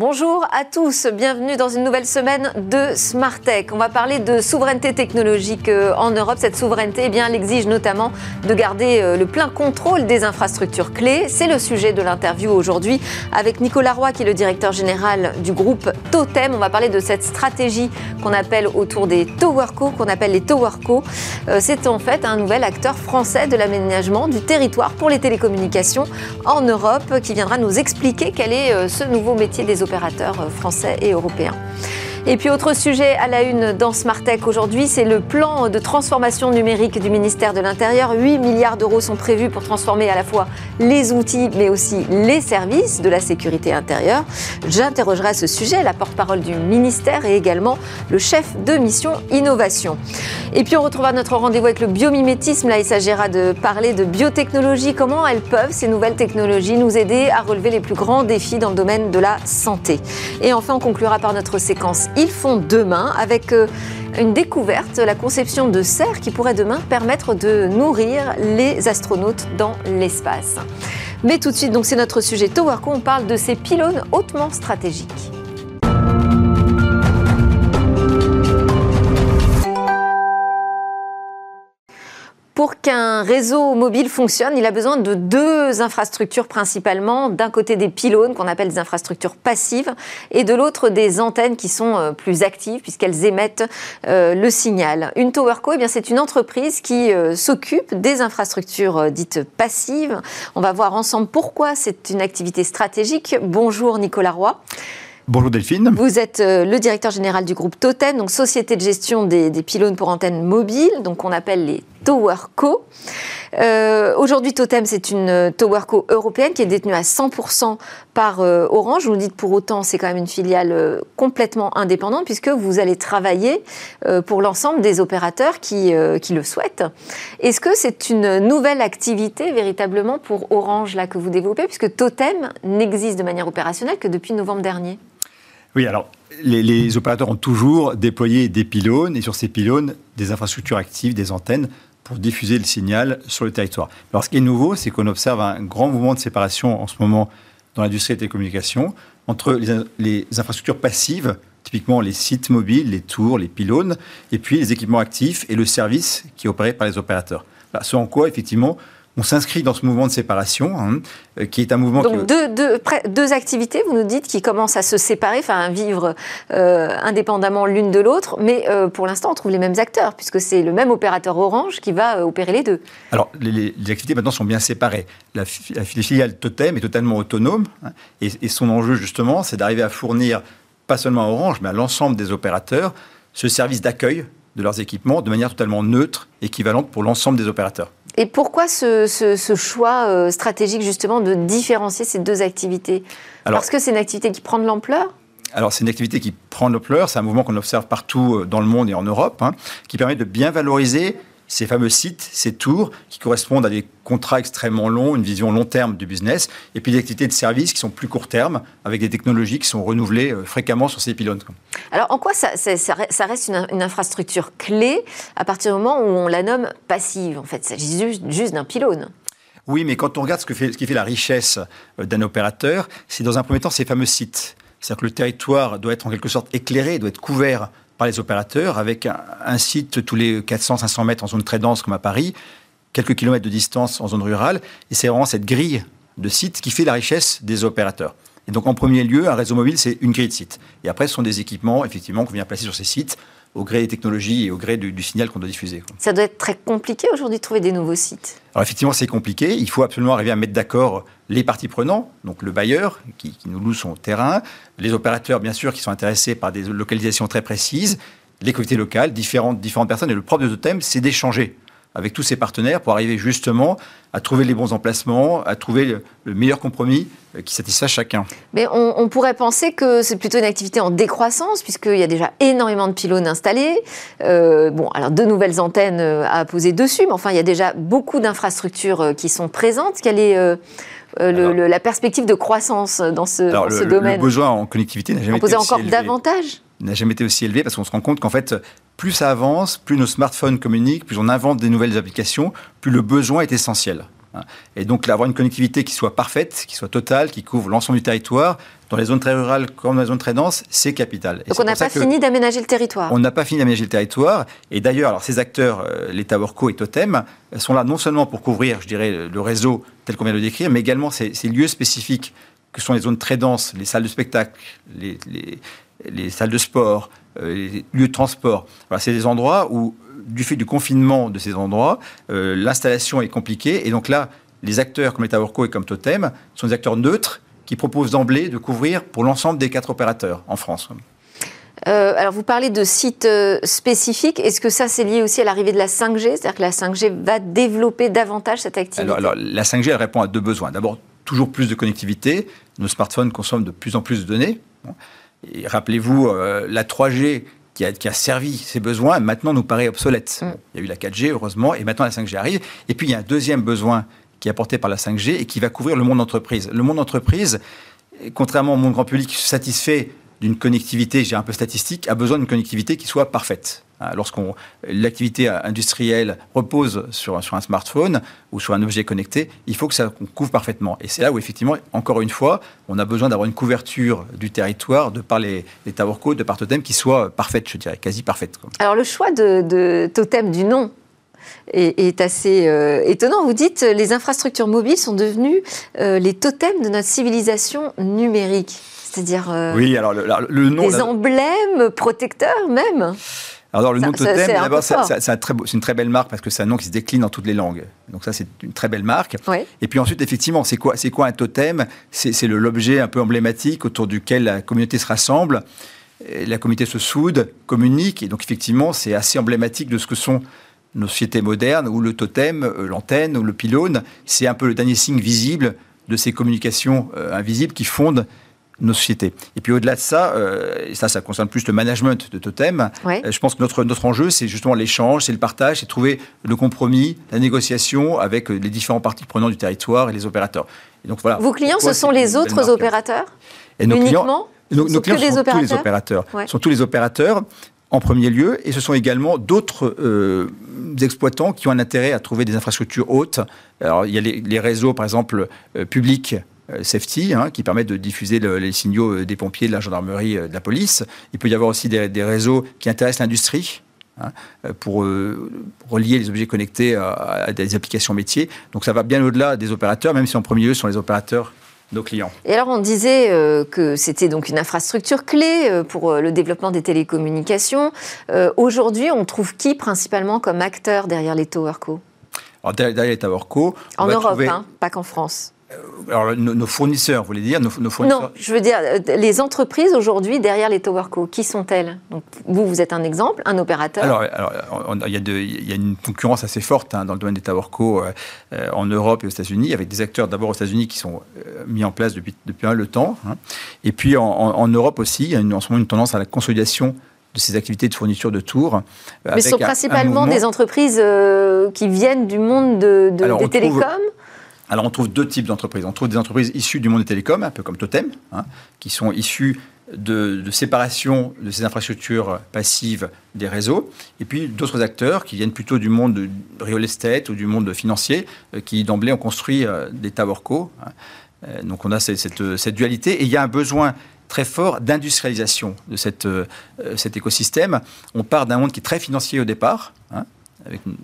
Bonjour à tous, bienvenue dans une nouvelle semaine de Smart Tech. On va parler de souveraineté technologique euh, en Europe. Cette souveraineté, eh bien, elle exige notamment de garder euh, le plein contrôle des infrastructures clés. C'est le sujet de l'interview aujourd'hui avec Nicolas Roy, qui est le directeur général du groupe Totem. On va parler de cette stratégie qu'on appelle autour des Towerco, qu'on appelle les Towerco. Euh, c'est en fait un nouvel acteur français de l'aménagement du territoire pour les télécommunications en Europe qui viendra nous expliquer quel est ce nouveau métier des opérateurs opérateurs français et européens. Et puis autre sujet à la une dans Smartech aujourd'hui, c'est le plan de transformation numérique du ministère de l'Intérieur. 8 milliards d'euros sont prévus pour transformer à la fois les outils mais aussi les services de la sécurité intérieure. J'interrogerai à ce sujet la porte-parole du ministère et également le chef de mission innovation. Et puis on retrouvera notre rendez-vous avec le biomimétisme. Là, il s'agira de parler de biotechnologie, comment elles peuvent, ces nouvelles technologies, nous aider à relever les plus grands défis dans le domaine de la santé? Et enfin, on conclura par notre séquence ils font demain avec euh, une découverte, la conception de serres qui pourrait demain permettre de nourrir les astronautes dans l'espace. Mais tout de suite, donc c'est notre sujet Towerco, on parle de ces pylônes hautement stratégiques. Pour qu'un réseau mobile fonctionne, il a besoin de deux infrastructures principalement. D'un côté des pylônes qu'on appelle des infrastructures passives et de l'autre des antennes qui sont euh, plus actives puisqu'elles émettent euh, le signal. Une Towerco, eh bien c'est une entreprise qui euh, s'occupe des infrastructures dites passives. On va voir ensemble pourquoi c'est une activité stratégique. Bonjour Nicolas Roy. Bonjour Delphine. Vous êtes euh, le directeur général du groupe Totem, donc société de gestion des, pylônes pour antennes mobiles, donc on appelle les TowerCo. Euh, Aujourd'hui, Totem, c'est une euh, TowerCo européenne qui est détenue à 100% par euh, Orange. Vous nous dites pour autant, c'est quand même une filiale complètement indépendante puisque vous allez travailler pour l'ensemble des opérateurs qui, qui le souhaitent. Est-ce que c'est une nouvelle activité véritablement pour Orange là que vous développez puisque Totem n'existe de manière opérationnelle que depuis novembre dernier? Oui, alors les, opérateurs ont toujours déployé des pylônes et sur ces pylônes, des infrastructures actives, des antennes pour diffuser le signal sur le territoire. Alors ce qui est nouveau, c'est qu'on observe un grand mouvement de séparation en ce moment dans l'industrie des télécommunications entre les, infrastructures passives, typiquement les sites mobiles, les tours, les pylônes, et puis les équipements actifs et le service qui est opéré par les opérateurs. ce en quoi, effectivement, on s'inscrit dans ce mouvement de séparation, hein, euh, qui est un mouvement... Donc deux, activités, vous nous dites, qui commencent à se séparer, enfin à vivre euh, indépendamment l'une de l'autre, mais euh, pour l'instant on trouve les mêmes acteurs, puisque c'est le même opérateur Orange qui va opérer les deux. Alors les, activités maintenant sont bien séparées. La, filiale Totem est totalement autonome, hein, et, et son enjeu justement, c'est d'arriver à fournir, pas seulement à Orange, mais à l'ensemble des opérateurs, ce service d'accueil de leurs équipements de manière totalement neutre, équivalente pour l'ensemble des opérateurs. Et pourquoi ce, choix euh, stratégique justement de différencier ces deux activités? Parce que c'est une activité qui prend de l'ampleur? Alors c'est une activité qui prend de l'ampleur, c'est un mouvement qu'on observe partout euh, dans le monde et en Europe, hein, qui permet de bien valoriser ces fameux sites, ces tours qui correspondent à des contrats extrêmement longs, une vision long terme du business, et puis des activités de services qui sont plus court terme, avec des technologies qui sont renouvelées euh, fréquemment sur ces pylônes. Alors en quoi ça, reste une, infrastructure clé à partir du moment où on la nomme passive En fait, il s'agit juste, d'un pylône. Oui, mais quand on regarde ce, que fait, ce qui fait la richesse euh, d'un opérateur, c'est dans un premier temps ces fameux sites. C'est-à-dire que le territoire doit être en quelque sorte éclairé, doit être couvert par les opérateurs, avec un, site tous les 400-500 mètres en zone très dense comme à Paris, quelques kilomètres de distance en zone rurale, et c'est vraiment cette grille de sites qui fait la richesse des opérateurs. Et donc en premier lieu, un réseau mobile, c'est une grille de sites. Et après, ce sont des équipements, effectivement, qu'on vient placer sur ces sites au gré des technologies et au gré du, signal qu'on doit diffuser. Ça doit être très compliqué aujourd'hui de trouver des nouveaux sites. Alors effectivement, c'est compliqué. Il faut absolument arriver à mettre d'accord les parties prenantes, donc le bailleur qui, nous loue son terrain, les opérateurs bien sûr qui sont intéressés par des localisations très précises, les communautés locales, différentes, différentes personnes. Et le propre de Totem, c'est d'échanger avec tous ces partenaires pour arriver justement à trouver les bons emplacements, à trouver le meilleur compromis euh, qui satisfasse chacun. Mais on, pourrait penser que c'est plutôt une activité en décroissance, puisqu'il y a déjà énormément de pylônes installés. Euh, bon, alors deux nouvelles antennes euh, à poser dessus, mais enfin, il y a déjà beaucoup d'infrastructures qui sont présentes. Quelle est la perspective de croissance dans ce, domaine Le besoin en connectivité n'a jamais été aussi encore davantage? N'a jamais été aussi élevé parce qu'on se rend compte qu'en fait, plus ça avance, plus nos smartphones communiquent, plus on invente des nouvelles applications, plus le besoin est essentiel. Hein. Et donc, avoir une connectivité qui soit parfaite, qui soit totale, qui couvre l'ensemble du territoire, dans les zones très rurales comme dans les zones très denses, c'est capital. donc, on n'a pas fini d'aménager le territoire. On n'a pas fini d'aménager le territoire. Et d'ailleurs, alors ces acteurs, euh, les Taworco et Totem, sont là non seulement pour couvrir, je dirais, le réseau tel qu'on vient de le décrire, mais également ces, lieux spécifiques que sont les zones très denses, les salles de spectacle, les, les, salles de sport, euh, les lieux de transport. Voilà, c'est des endroits où, du fait du confinement de ces endroits, euh, l'installation est compliquée. Et donc là, les acteurs comme Taworco et comme Totem sont des acteurs neutres qui propose d'emblée de couvrir pour l'ensemble des quatre opérateurs en France. Euh, alors vous parlez de sites euh, spécifiques. Est-ce que ça c'est lié aussi à l'arrivée de la 5G C'est-à-dire que la 5G va développer davantage cette activité? Alors, la 5G elle répond à deux besoins. D'abord, toujours plus de connectivité. Nos smartphones consomment de plus en plus de données. Et rappelez-vous, euh, la 3G qui a, qui a, servi ces besoins, maintenant nous paraît obsolète. Mm. Il y a eu la 4G, heureusement, et maintenant la 5G arrive. Et puis il y a un deuxième besoin qui est apporté par la 5G et qui va couvrir le monde entreprise. Le monde entreprise, contrairement au monde grand public qui se satisfait d'une connectivité, j'ai un peu statistique, a besoin d'une connectivité qui soit parfaite. Hein, lorsqu'on l'activité industrielle repose sur, un smartphone ou sur un objet connecté, il faut que ça couvre parfaitement. Et c'est là où effectivement, encore une fois, on a besoin d'avoir une couverture du territoire de par les, les tower de par Totem qui soit parfaite, je dirais, quasi parfaite. Alors le choix de, Totem du nom est, assez euh, étonnant. Vous dites les infrastructures mobiles sont devenues euh, les totems de notre civilisation numérique. C'est-à-dire euh, oui, alors le, nom, des emblèmes protecteurs même. Alors le nom Totem, d'abord, c'est une très belle marque parce que c'est un nom qui se décline dans toutes les langues. Donc ça, c'est une très belle marque. Et puis ensuite, effectivement, c'est quoi, quoi un totem? C'est l'objet un peu emblématique autour duquel la communauté se rassemble. La communauté se soude, communique. Et donc effectivement, c'est assez emblématique de ce que sont nos sociétés modernes où le totem, euh, l'antenne ou le pylône, c'est un peu le dernier signe visible de ces communications euh, invisibles qui fondent nos sociétés. Et puis au-delà de ça, euh, et ça, ça concerne plus le management de totem, je pense que notre, notre enjeu, c'est justement l'échange, c'est le partage, c'est trouver le compromis, la négociation avec les différents parties prenantes du territoire et les opérateurs. Et donc, voilà, Vos clients, ce sont les autres opérateurs et nos Uniquement clients, nos, clients sont tous les opérateurs. Sont tous les opérateurs en premier lieu, et ce sont également d'autres euh, exploitants qui ont un intérêt à trouver des infrastructures hautes. Alors, il y a les, réseaux, par exemple, euh, publics, euh, safety, hein, qui permettent de diffuser les signaux des pompiers, de la gendarmerie, de la police. Il peut y avoir aussi des, réseaux qui intéressent l'industrie. Hein, pour relier les objets connectés à, à, des applications métiers. Donc ça va bien au-delà des opérateurs, même si en premier lieu ce sont les opérateurs nos clients. Et alors on disait euh, que c'était donc une infrastructure clé euh, pour euh, le développement des télécommunications. Aujourd'hui, on trouve qui principalement comme acteur derrière les TowerCo? Alors, derrière les TowerCo, en Europe, hein, pas qu'en France. Euh, alors, nos, fournisseurs, vous voulez dire nos, fournisseurs... Non, je veux dire, euh, les entreprises aujourd'hui derrière les TowerCo, qui sont-elles? Vous, vous êtes un exemple, un opérateur Alors, il, y a une concurrence assez forte hein, dans le domaine des TowerCo euh, en Europe et aux États-Unis, avec des acteurs d'abord aux États-Unis qui sont mis en place depuis, depuis un le temps. Hein. Et puis en, Europe aussi, il y a une, en ce moment une tendance à la consolidation de ces activités de fourniture de tours. Mais ce sont principalement des entreprises qui viennent du monde de, des télécoms? Alors on trouve deux types d'entreprises. On trouve des entreprises issues du monde des télécoms, un peu comme Totem, hein, qui sont issues de, séparation de ces infrastructures passives des réseaux, et puis d'autres acteurs qui viennent plutôt du monde de real estate ou du monde financier, euh, qui d'emblée ont construit euh, des towerco. Hein. Euh, donc on a cette, dualité, et il y a un besoin très fort d'industrialisation de cet écosystème. On part d'un monde qui est très financier au départ, hein, avec une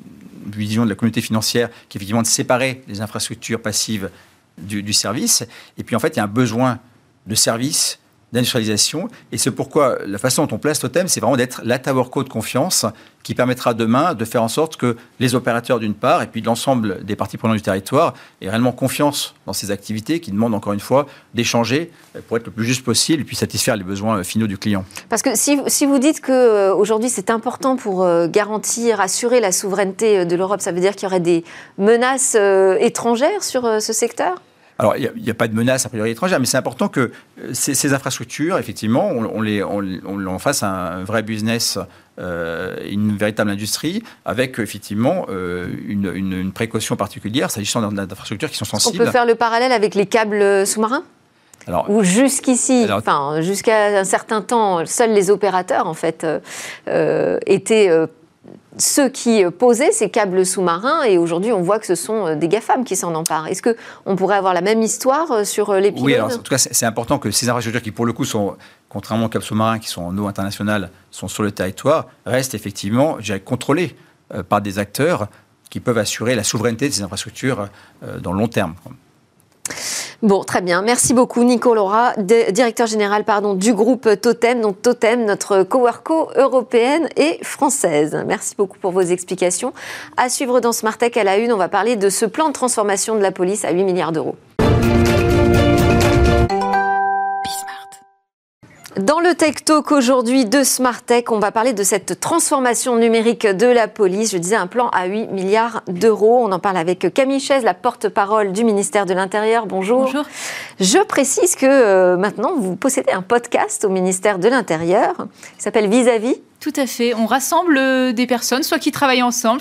vision de la communauté financière qui est effectivement de séparer les infrastructures passives du, du service. Et puis en fait, il y a un besoin de service d'industrialisation. Et c'est pourquoi la façon dont on place Totem, c'est vraiment d'être la towerco de confiance qui permettra demain de faire en sorte que les opérateurs d'une part et puis l'ensemble des parties prenantes du territoire aient réellement confiance dans ces activités qui demandent encore une fois d'échanger pour être le plus juste possible et puis satisfaire les besoins finaux du client. Parce que si, si vous dites qu'aujourd'hui euh, c'est important pour euh, garantir, assurer la souveraineté euh, de l'Europe, ça veut dire qu'il y aurait des menaces étrangères sur ce secteur? Alors, il n'y a, pas de menace a priori étrangère, mais c'est important que euh, ces, infrastructures, effectivement, on, les, on, fasse un vrai business, euh, une véritable industrie, avec effectivement euh, une, précaution particulière s'agissant d'infrastructures qui sont sensibles. On peut faire le parallèle avec les câbles sous-marins? Ou jusqu'ici, enfin jusqu'à un certain temps, seuls les opérateurs en fait étaient ceux qui posaient ces câbles sous-marins et aujourd'hui on voit que ce sont des GAFAM qui s'en emparent. Est-ce qu'on pourrait avoir la même histoire sur les pylônes Oui, alors, en tout cas c'est important que ces infrastructures qui pour le coup sont, contrairement aux câbles sous-marins qui sont en eau internationale, sont sur le territoire, restent effectivement contrôlées par des acteurs qui peuvent assurer la souveraineté de ces infrastructures dans le long terme. Bon, très bien. Merci beaucoup, Nico Laura, directeur général du groupe Totem. Donc, Totem, notre coworko européenne et française. Merci beaucoup pour vos explications. À suivre dans Smart Tech à la une, on va parler de ce plan de transformation de la police à 8 milliards d'euros. Dans le Tech Talk aujourd'hui de Smart Tech, on va parler de cette transformation numérique de la police. Je disais un plan à 8 milliards d'euros. On en parle avec Camille Chaise, la porte-parole du ministère de l'Intérieur. Bonjour. Bonjour. Je précise que euh, maintenant, vous possédez un podcast au ministère de l'Intérieur qui s'appelle Vis-à-vis. Tout à fait. On rassemble euh, des personnes, soit qui travaillent ensemble,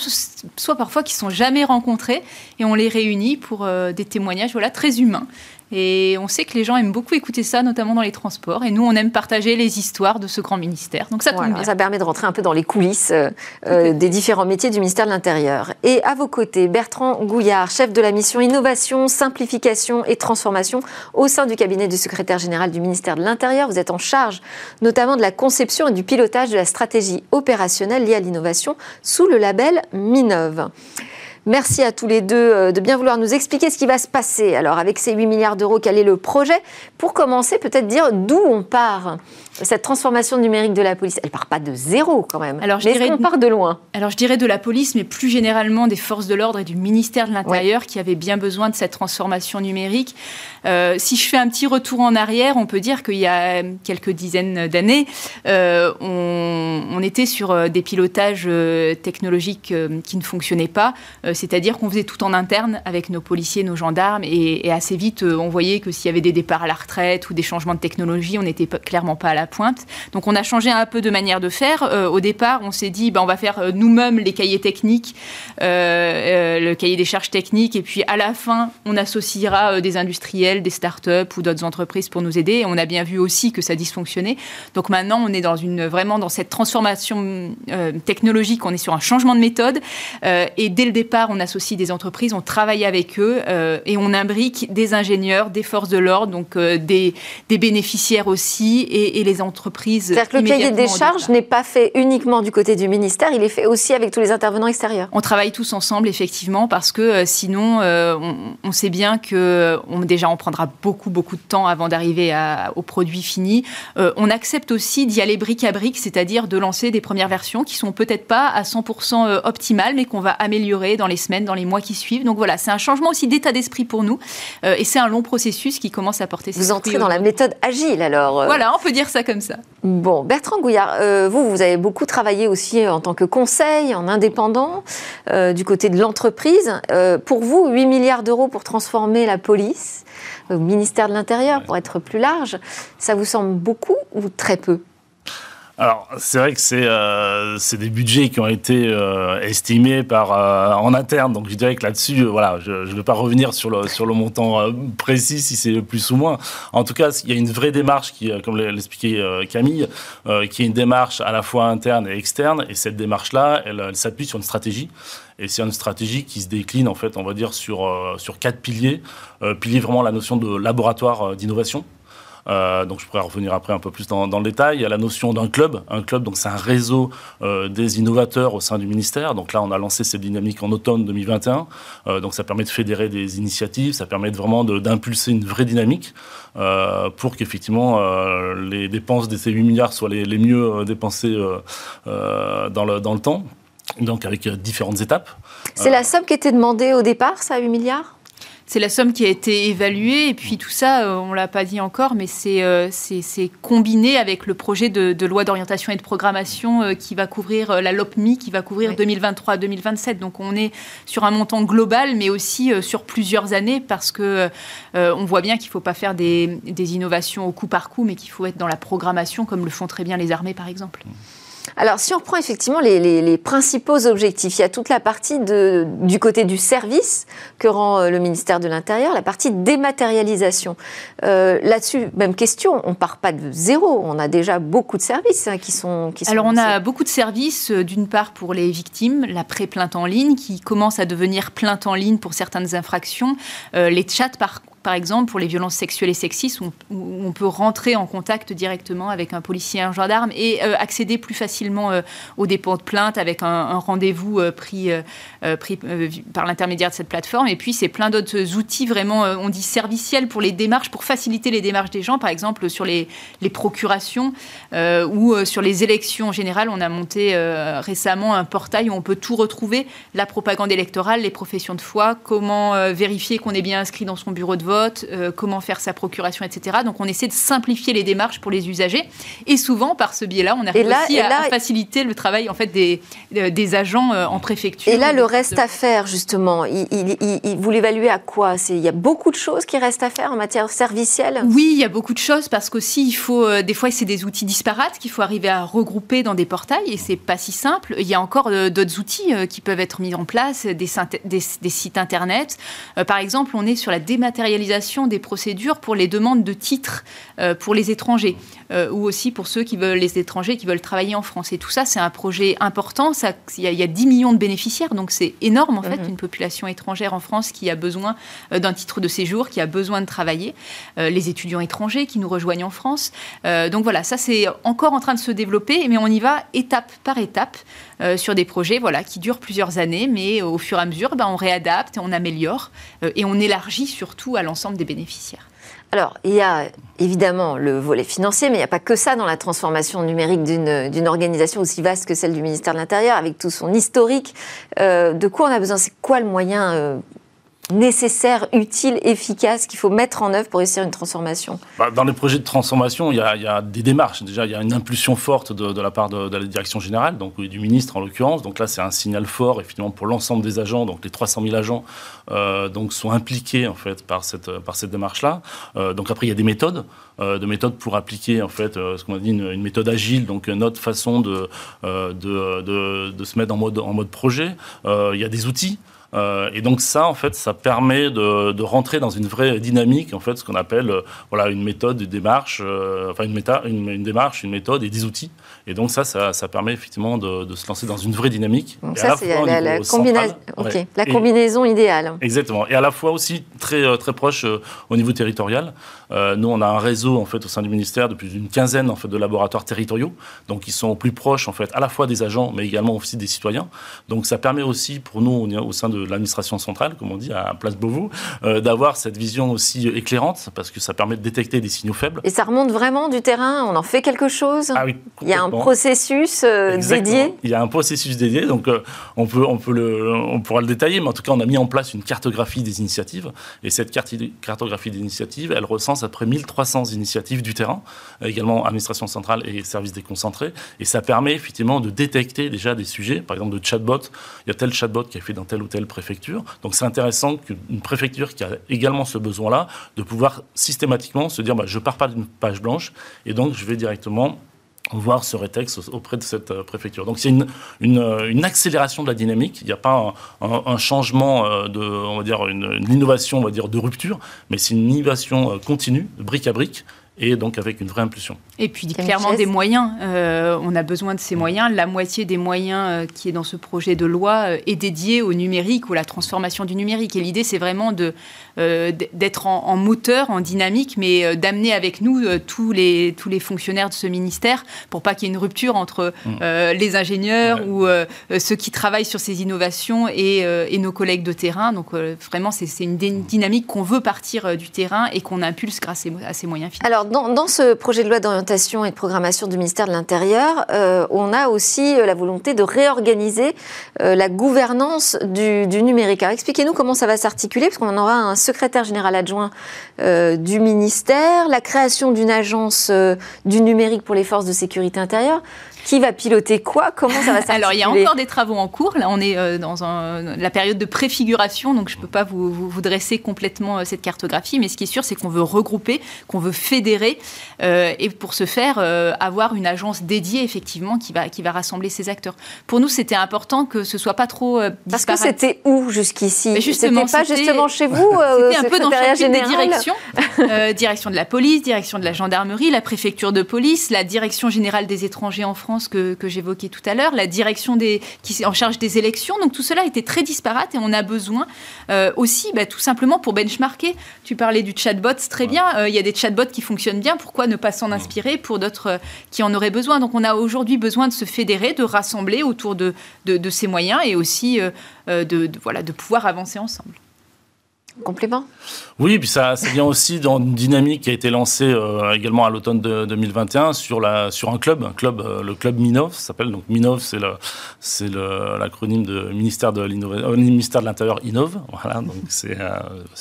soit parfois qui sont jamais rencontrées, et on les réunit pour euh, des témoignages voilà, très humains. Et on sait que les gens aiment beaucoup écouter ça, notamment dans les transports. Et nous, on aime partager les histoires de ce grand ministère. Donc ça tombe bien. Ça permet de rentrer un peu dans les coulisses euh, des différents métiers du ministère de l'Intérieur. Et à vos côtés, Bertrand Gouillard, chef de la mission Innovation, Simplification et Transformation au sein du cabinet du secrétaire général du ministère de l'Intérieur. Vous êtes en charge notamment de la conception et du pilotage de la stratégie opérationnelle liée à l'innovation sous le label Minov. Merci à tous les deux euh, de bien vouloir nous expliquer ce qui va se passer. Alors, avec ces 8 milliards d'euros, quel est le projet? Pour commencer, peut-être dire d'où on part cette transformation numérique de la police, elle part pas de zéro quand même. Alors, je mais dirais, on part de loin? Alors je dirais de la police, mais plus généralement des forces de l'ordre et du ministère de l'Intérieur qui avaient bien besoin de cette transformation numérique. Euh, si je fais un petit retour en arrière, on peut dire qu'il y a quelques dizaines d'années, euh, on, était sur des pilotages technologiques qui ne fonctionnaient pas, c'est-à-dire qu'on faisait tout en interne avec nos policiers, nos gendarmes, et, assez vite, on voyait que s'il y avait des départs à la retraite ou des changements de technologie, on n'était clairement pas à la pointe. Donc on a changé un peu de manière de faire. Euh, au départ, on s'est dit, ben, on va faire euh, nous-mêmes les cahiers techniques, euh, le cahier des charges techniques, et puis à la fin, on associera des industriels, des start-up ou d'autres entreprises pour nous aider. On a bien vu aussi que ça dysfonctionnait. Donc maintenant, on est dans une, vraiment dans cette transformation technologique, on est sur un changement de méthode. et dès le départ, on associe des entreprises, on travaille avec eux et on imbrique des ingénieurs, des forces de l'ordre, donc des, des, bénéficiaires aussi, et, et les entreprises. C'est-à-dire que le cahier des charges n'est pas fait uniquement du côté du ministère, il est fait aussi avec tous les intervenants extérieurs. On travaille tous ensemble, effectivement, parce que euh, sinon, euh, on, sait bien que on, déjà, on prendra beaucoup, beaucoup de temps avant d'arriver au produit fini. Euh, on accepte aussi d'y aller brique à brique, c'est-à-dire de lancer des premières versions qui sont peut-être pas à 100% optimales, mais qu'on va améliorer dans les semaines, dans les mois qui suivent. Donc voilà, c'est un changement aussi d'état d'esprit pour nous, et c'est un long processus qui commence à porter ses Vous entrez dans la méthode agile, alors. Voilà, on peut dire ça comme ça. Bon, Bertrand Gouillard, euh, vous, vous avez beaucoup travaillé aussi en tant que conseil, en indépendant, euh, du côté de l'entreprise. Euh, pour vous, 8 milliards d'euros pour transformer la police, au ministère de l'Intérieur, pour être plus large, ça vous semble beaucoup ou très peu? Alors, c'est vrai que c'est euh, des budgets qui ont été euh, estimés par, euh, en interne, donc je dirais que là-dessus, voilà, je ne vais pas revenir sur le, sur le montant précis, si c'est plus ou moins. En tout cas, il y a une vraie démarche, qui, comme l'expliquait Camille, qui est une démarche à la fois interne et externe, et cette démarche-là, elle, elle s'appuie sur une stratégie. Et c'est une stratégie qui se décline, en fait, on va dire, sur, sur quatre piliers. pilier vraiment la notion de laboratoire d'innovation. Euh, donc je pourrais revenir après un peu plus dans, dans le détail. Il y a la notion d'un club. Un club, donc c'est un réseau euh, des innovateurs au sein du ministère. Donc là, on a lancé cette dynamique en automne 2021. Euh, donc ça permet de fédérer des initiatives, ça permet vraiment d'impulser une vraie dynamique pour qu'effectivement les dépenses de ces 8 milliards soient les, les mieux dépensées dans, le, dans le temps. Donc avec différentes étapes. C'est la somme qui était demandée au départ, ça, 8 milliards? C'est la somme qui a été évaluée. Et puis tout ça, euh, on ne l'a pas dit encore, mais euh, c'est combiné avec le projet de, loi d'orientation et de programmation euh, qui va couvrir la LOPMI, qui va couvrir 2023-2027. Donc on est sur un montant global, mais aussi sur plusieurs années, parce que on voit bien qu'il ne faut pas faire des, des, innovations au coup par coup, mais qu'il faut être dans la programmation, comme le font très bien les armées, par exemple. Alors, si on reprend effectivement les, principaux objectifs, il y a toute la partie de, du côté du service que rend euh, le ministère de l'Intérieur, la partie dématérialisation. Euh, là-dessus, même question, on ne part pas de zéro, on a déjà beaucoup de services hein, qui sont... Qui Alors, on a beaucoup de services, euh, d'une part pour les victimes, la pré-plainte en ligne, qui commence à devenir plainte en ligne pour certaines infractions, les chats par par exemple, pour les violences sexuelles et sexistes, où, on peut rentrer en contact directement avec un policier, un gendarme, et euh, accéder plus facilement euh, aux dépôts de plainte avec un, rendez-vous euh, pris, par l'intermédiaire de cette plateforme. Et puis, c'est plein d'autres outils vraiment, on dit serviciels pour les démarches, pour faciliter les démarches des gens, par exemple sur les, les procurations ou sur les élections en général. On a monté récemment un portail où on peut tout retrouver, la propagande électorale, les professions de foi, comment vérifier qu'on est bien inscrit dans son bureau de vote euh, comment faire sa procuration, etc. Donc on essaie de simplifier les démarches pour les usagers. Et souvent, par ce biais-là, on arrive aussi à, faciliter le travail en fait, des, euh, des agents euh, en préfecture. Et là, le reste à faire, justement, il, vous l'évaluez à quoi? Il y a beaucoup de choses qui restent à faire en matière servicielle? Oui, il y a beaucoup de choses parce qu'aussi, il faut, des fois, c'est des outils disparates qu'il faut arriver à regrouper dans des portails et c'est pas si simple. Il y a encore d'autres outils qui peuvent être mis en place, des, des, des sites internet. par exemple, on est sur la dématérialisation des procédures pour les demandes de titres euh, pour les étrangers euh, ou aussi pour ceux qui veulent les étrangers qui veulent travailler en France. Et tout ça, c'est un projet important. Il y, a 10 millions de bénéficiaires, donc c'est énorme en fait, mhm. une population étrangère en France qui a besoin euh, d'un titre de séjour, qui a besoin de travailler. les étudiants étrangers qui nous rejoignent en France. donc voilà, ça c'est encore en train de se développer, mais on y va étape par étape. Sur des projets voilà, qui durent plusieurs années, mais au fur et à mesure, ben, on réadapte, on améliore et on élargit surtout à l'ensemble des bénéficiaires. Alors, il y a évidemment le volet financier, mais il n'y a pas que ça dans la transformation numérique d'une organisation aussi vaste que celle du ministère de l'Intérieur, avec tout son historique. Euh, de quoi on a besoin? C'est quoi le moyen euh, nécessaire, utile, efficace qu'il faut mettre en œuvre pour réussir une transformation bah, Dans les projets de transformation, il y, a, des démarches. Déjà, il y a une impulsion forte de, la part de, la direction générale, donc du ministre en l'occurrence. Donc là, c'est un signal fort, effectivement, pour l'ensemble des agents. Donc les 300 000 agents euh, donc, sont impliqués, en fait, par cette, par cette démarche-là. Euh, donc après, il y a des méthodes. Euh, de méthodes pour appliquer en fait ce qu'on a dit une, méthode agile donc notre façon de, de, de, de, se mettre en mode en mode projet il y a des outils euh, et donc ça, en fait, ça permet de, rentrer dans une vraie dynamique, en fait, ce qu'on appelle euh, voilà, une méthode, une démarche, euh, enfin une, méta, une, démarche, une méthode et des outils. Et donc ça, ça, permet effectivement de, se lancer dans une vraie dynamique. Donc ça, c'est la, la, la combinaison idéale. Exactement. Et à la fois aussi très, très proche au niveau territorial. nous, on a un réseau, en fait, au sein du ministère depuis une quinzaine, en fait, de laboratoires territoriaux. Donc, ils sont plus proches, en fait, à la fois des agents, mais également aussi des citoyens. Donc, ça permet aussi pour nous, au sein de l'administration centrale, comme on dit, à Place Beauvau, euh, d'avoir cette vision aussi éclairante, parce que ça permet de détecter des signaux faibles. Et ça remonte vraiment du terrain? On en fait quelque chose? Ah oui, Il y a un processus euh, dédié Il y a un processus dédié, donc euh, on, peut, on, peut le, on pourra le détailler, mais en tout cas, on a mis en place une cartographie des initiatives, et cette cartographie des initiatives, elle recense après 1300 initiatives du terrain, également administration centrale et services déconcentrés, et ça permet effectivement de détecter déjà des sujets, par exemple de chatbot, il y a tel chatbot qui a fait dans tel ou tel préfecture. Donc c'est intéressant qu'une préfecture qui a également ce besoin-là, de pouvoir systématiquement se dire bah, je pars pas d'une page blanche et donc je vais directement voir ce rétexte auprès de cette euh, préfecture. Donc c'est une, euh, une, accélération de la dynamique. Il n'y a pas un, changement euh, de, on va dire, une, une, innovation, on va dire, de rupture, mais c'est une innovation continue, brique à brique, et donc avec une vraie impulsion. Et puis clairement des moyens. Euh, on a besoin de ces moyens. La moitié des moyens euh, qui est dans ce projet de loi euh, est dédiée au numérique ou à la transformation du numérique. Et l'idée, c'est vraiment de, d'être en, moteur, en dynamique, mais d'amener avec nous tous, les, tous les fonctionnaires de ce ministère pour pas qu'il y ait une rupture entre mmh. les ingénieurs ou ceux qui travaillent sur ces innovations et, et nos collègues de terrain. Donc vraiment, c'est, une dynamique qu'on veut partir du terrain et qu'on impulse grâce à ces moyens financiers dans, ce projet de loi d'orientation et de programmation du ministère de l'Intérieur, euh, on a aussi euh, la volonté de réorganiser euh, la gouvernance du, numérique. Alors expliquez-nous comment ça va s'articuler, parce qu'on aura un secrétaire général adjoint du ministère, la création d'une agence du numérique pour les forces de sécurité intérieure. Qui va piloter quoi? Comment ça va s'articuler Alors, il y a encore des travaux en cours. Là, on est euh, dans la période de préfiguration, donc je ne peux pas vous, vous, dresser complètement cette cartographie, mais ce qui est sûr, c'est qu'on veut regrouper, qu'on veut fédérer, et pour ce faire, avoir une agence dédiée, effectivement, qui va, qui va rassembler ces acteurs. Pour nous, c'était important que ce soit pas trop Parce que c'était où jusqu'ici? C'était pas justement chez vous C'était un peu dans chacune des directions. direction de la police, direction de la gendarmerie, la préfecture de police, la direction générale des étrangers en France que, que j'évoquais tout à l'heure, la direction des, qui est en charge des élections. Donc tout cela était très disparate et on a besoin euh, aussi, bah, tout simplement pour benchmarker. Tu parlais du chatbot, très bien. Euh, il y a des chatbots qui fonctionnent bien. Pourquoi ne pas s'en inspirer pour d'autres euh, qui en auraient besoin? Donc on a aujourd'hui besoin de se fédérer, de rassembler autour de, de, ces moyens et aussi de, voilà, de pouvoir avancer ensemble. Complément? Oui, puis ça, ça vient aussi dans une dynamique qui a été lancée euh, également à l'automne de 2021 sur, la, sur un club, un club euh, le club Minov s'appelle. Donc Minov, c'est le, c'est l'acronyme de ministère de euh, ministère de l'Intérieur Innov. Voilà, donc c'est,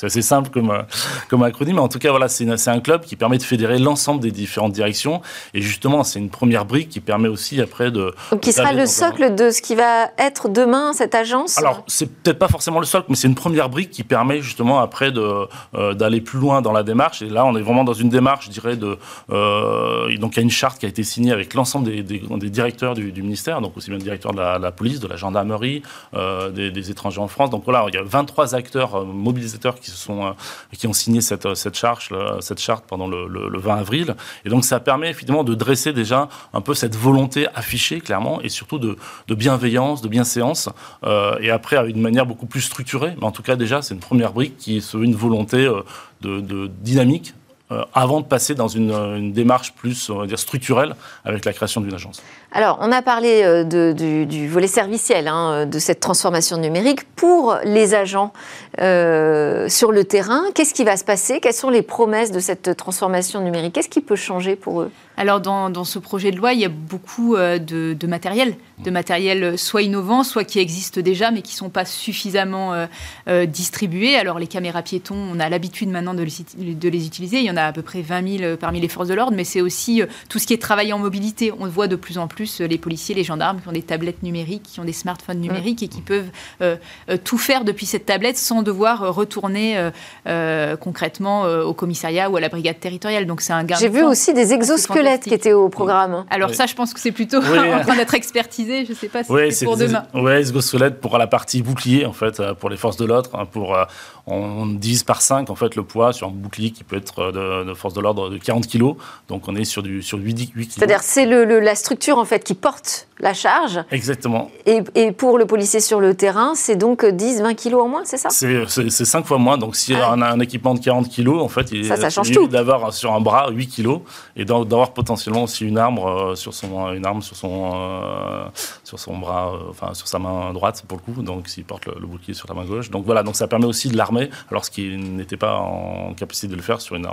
assez simple comme, comme acronyme. Mais en tout cas, voilà, c'est, c'est un club qui permet de fédérer l'ensemble des différentes directions. Et justement, c'est une première brique qui permet aussi après de. Donc, qui sera le socle de ce qui va être demain cette agence? Alors, c'est peut-être pas forcément le socle, mais c'est une première brique qui permet justement après de, euh, d'aller plus loin dans la démarche. Et là, on est vraiment dans une démarche, je dirais, de. Euh, donc, il y a une charte qui a été signée avec l'ensemble des, des, directeurs du, ministère, donc aussi bien le directeur de la, police, de la gendarmerie, euh, des, étrangers en France. Donc voilà, il y a 23 acteurs mobilisateurs qui, se sont, qui ont signé cette, cette, charge, cette charte pendant le, le, 20 avril. Et donc, ça permet effectivement de dresser déjà un peu cette volonté affichée, clairement, et surtout de, de bienveillance, de bienséance. et après, avec une manière beaucoup plus structurée. Mais en tout cas, déjà, c'est une première brique qui est une volonté euh, de, dynamique euh, avant de passer dans une, démarche plus structurelle avec la création d'une agence. Alors, on a parlé euh, du, volet serviciel hein, de cette transformation numérique. Pour les agents sur le terrain, qu'est-ce qui va se passer? Quelles sont les promesses de cette transformation numérique? Qu'est-ce qui peut changer pour eux? Alors dans, ce projet de loi, il y a beaucoup euh, de, matériel, de matériel soit innovant, soit qui existe déjà, mais qui ne sont pas suffisamment euh, euh, distribués. Alors les caméras piétons, on a l'habitude maintenant de les, utiliser. Il y en a à peu près 20 000 parmi les forces de l'ordre, mais c'est aussi tout ce qui est travail en mobilité. On voit de plus en plus les policiers, les gendarmes qui ont des tablettes numériques, qui ont des smartphones numériques et qui peuvent tout faire depuis cette tablette sans devoir retourner concrètement au commissariat ou à la brigade territoriale. Donc c'est un J'ai vu aussi des exosquelettes qui était au programme. Alors ça, je pense que c'est plutôt en train d'être expertisé. Je ne sais pas si c'est pour demain. Oui, exosquelette pour la partie bouclier, en fait, euh, pour les forces de l'autre. Hein, pour, euh, on divise par 5 en fait, le poids sur un bouclier qui peut être euh, de, force de l'ordre de 40 kg. Donc on est sur, du, sur 8, 8 kg. C'est-à-dire c'est le, la structure en fait, qui porte la charge. Exactement. Et, et pour le policier sur le terrain, c'est donc 10-20 kg en moins, c'est ça? C'est 5 fois moins. Donc si ah on a un équipement de 40 kg, en fait, il, ça, ça change tout. d'avoir sur un bras 8 kg et d'avoir potentiellement aussi une arme euh, sur son une arme sur son euh, sur son bras euh, enfin sur sa main droite pour le coup donc s'il porte le, bouclier sur la main gauche. Donc voilà donc ça permet aussi de l'armer alors ce qui n'était pas en capacité de le faire sur une,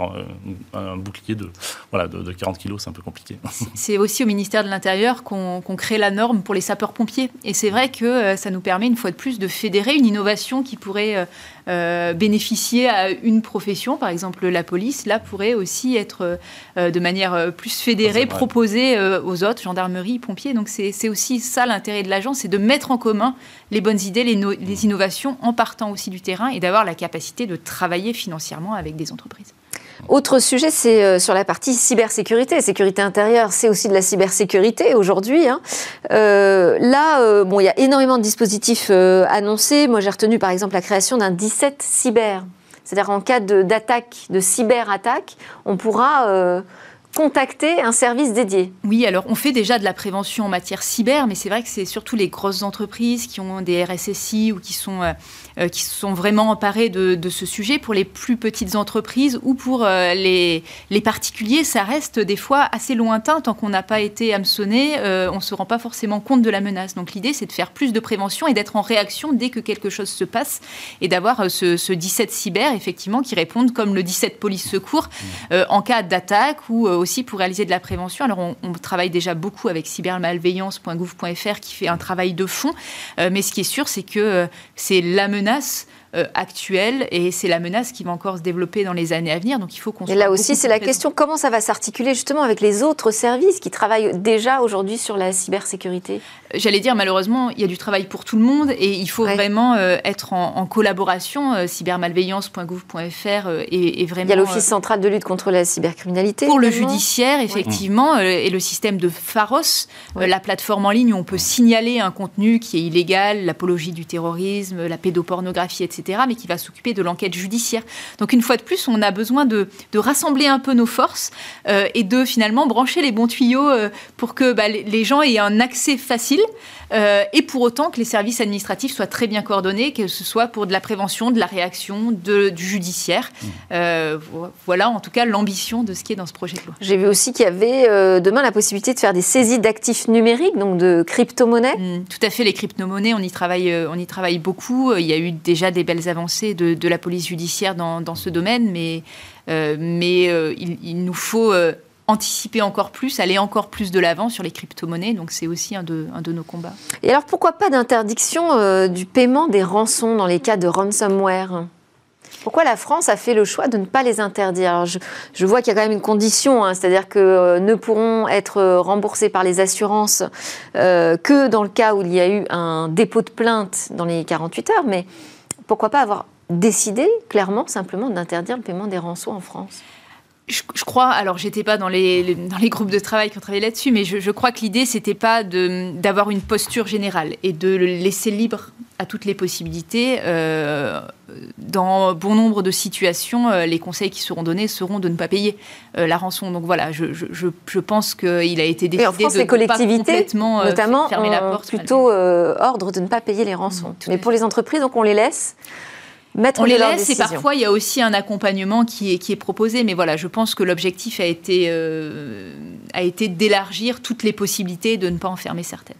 un bouclier de voilà de, 40 kg c'est un peu compliqué. C'est aussi au ministère de l'Intérieur qu'on crée la norme pour les sapeurs pompiers et c'est vrai que ça nous permet une fois de plus de fédérer une innovation qui pourrait euh, bénéficier à une profession, par exemple la police, là pourrait aussi être euh, de manière euh, plus fédérée, proposée aux autres, gendarmerie, pompiers. Donc c'est aussi ça l'intérêt de l'agence, c'est de mettre en commun les bonnes idées, les, les innovations en partant aussi du terrain et d'avoir la capacité de travailler financièrement avec des entreprises. Autre sujet, c'est euh, sur la partie cybersécurité. Sécurité intérieure, c'est aussi de la cybersécurité aujourd'hui. Hein. Euh, là, euh, bon, il y a énormément de dispositifs annoncés. Moi, j'ai retenu par exemple la création d'un 17 cyber. C'est-à-dire en cas d'attaque, de, de cyberattaque, on pourra contacter un service dédié Oui, alors on fait déjà de la prévention en matière cyber, mais c'est vrai que c'est surtout les grosses entreprises qui ont des RSSI ou qui sont, euh, euh, qui sont vraiment emparées de, ce sujet. Pour les plus petites entreprises ou pour euh, les, les, particuliers, ça reste des fois assez lointain tant qu'on n'a pas été hameçonné, on ne se rend pas forcément compte de la menace. Donc l'idée, c'est de faire plus de prévention et d'être en réaction dès que quelque chose se passe et d'avoir ce, ce, 17 cyber, effectivement, qui répondent comme le 17 police secours en cas d'attaque ou aussi pour réaliser de la prévention. Alors, on, travaille déjà beaucoup avec cybermalveillance.gouv.fr qui fait un travail de fond. Euh, mais ce qui est sûr, c'est que euh, c'est la menace menace actuelle et c'est la menace qui va encore se développer dans les années à venir. Donc il faut qu'on. Et là aussi, c'est la question comment ça va s'articuler justement avec les autres services qui travaillent déjà aujourd'hui sur la cybersécurité? J'allais dire malheureusement, il y a du travail pour tout le monde et il faut vraiment être en, collaboration. cybermalveillance.gouv.fr est, vraiment. Il y a l'Office central de lutte contre la cybercriminalité. Pour le judiciaire, effectivement, et le système de Pharos, la plateforme en ligne où on peut signaler un contenu qui est illégal, l'apologie du terrorisme, la pédopornographie, etc., mais qui va s'occuper de l'enquête judiciaire. Donc une fois de plus, on a besoin de, rassembler un peu nos forces euh, et de finalement brancher les bons tuyaux euh, pour que bah, les gens aient un accès facile euh, et pour autant que les services administratifs soient très bien coordonnés, que ce soit pour de la prévention, de la réaction, du judiciaire. Mmh. voilà en tout cas l'ambition de ce qui est dans ce projet de loi. J'ai vu aussi qu'il y avait demain la possibilité de faire des saisies d'actifs numériques, donc de crypto-monnaies. Mmh, tout à fait, les crypto-monnaies, on y travaille, on y travaille beaucoup. Il y a eu déjà des belles avancées de, la police judiciaire dans, ce domaine, mais, euh, mais euh, il, nous faut euh, anticiper encore plus, aller encore plus de l'avant sur les crypto-monnaies. Donc c'est aussi un de, nos combats. Et alors pourquoi pas d'interdiction du paiement des rançons dans les cas de ransomware? Pourquoi la France a fait le choix de ne pas les interdire? Je, vois qu'il y a quand même une condition, hein, c'est-à-dire que ne pourront être remboursés par les assurances que dans le cas où il y a eu un dépôt de plainte dans les 48 heures, mais pourquoi pas avoir décidé clairement simplement d'interdire le paiement des rançons en France? Je, crois, alors j'étais pas dans les, dans les groupes de travail qui ont travaillé là-dessus, mais je, crois que l'idée c'était pas d'avoir une posture générale et de le laisser libre à toutes les possibilités. Euh, dans bon nombre de situations, euh, les conseils qui seront donnés seront de ne pas payer euh, la rançon. Donc voilà, je, je, je pense qu'il a été décidé et en France, de les collectivités, notamment, fermer la porte. plutôt ordre de ne pas payer les rançons. Mmh, mais pour les entreprises, donc on les laisse on les laisse et parfois il y a aussi un accompagnement qui est, qui est proposé. Mais voilà, je pense que l'objectif a été, euh, a été d'élargir toutes les possibilités de ne pas enfermer certaines.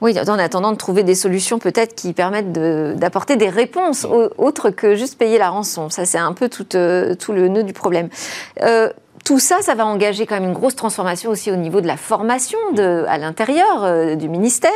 Oui, en attendant de trouver des solutions peut-être qui permettent d'apporter des réponses autres que juste payer la rançon. Ça, c'est un peu tout, euh, tout, le nœud du problème. Euh, tout ça, ça va engager quand même une grosse transformation aussi au niveau de la formation de, à l'intérieur euh, du ministère.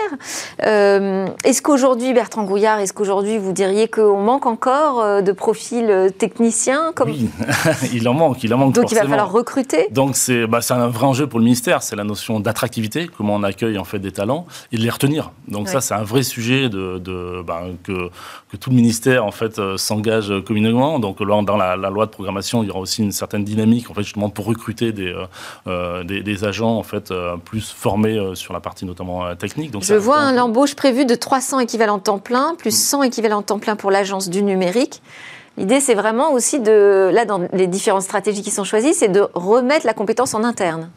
Euh, est-ce qu'aujourd'hui, Bertrand Gouillard, est-ce qu'aujourd'hui vous diriez qu'on manque encore euh, de profils techniciens comme... Oui, il en manque, il en manque Donc il va falloir recruter. Donc c'est bah, un vrai enjeu pour le ministère, c'est la notion d'attractivité, comment on accueille en fait des talents et de les retenir. Donc ça c'est un vrai sujet de, de bah, que, que tout le ministère en fait s'engage communément. Donc dans la, la, loi de programmation, il y aura aussi une certaine dynamique en fait justement pour recruter des, euh, euh, des, agents en fait euh, plus formés sur la partie notamment technique. Donc, Je vois un embauche prévu de 300 équivalents temps plein, plus 100 équivalents temps plein pour l'agence du numérique. L'idée, c'est vraiment aussi de, là, dans les différentes stratégies qui sont choisies, c'est de remettre la compétence en interne.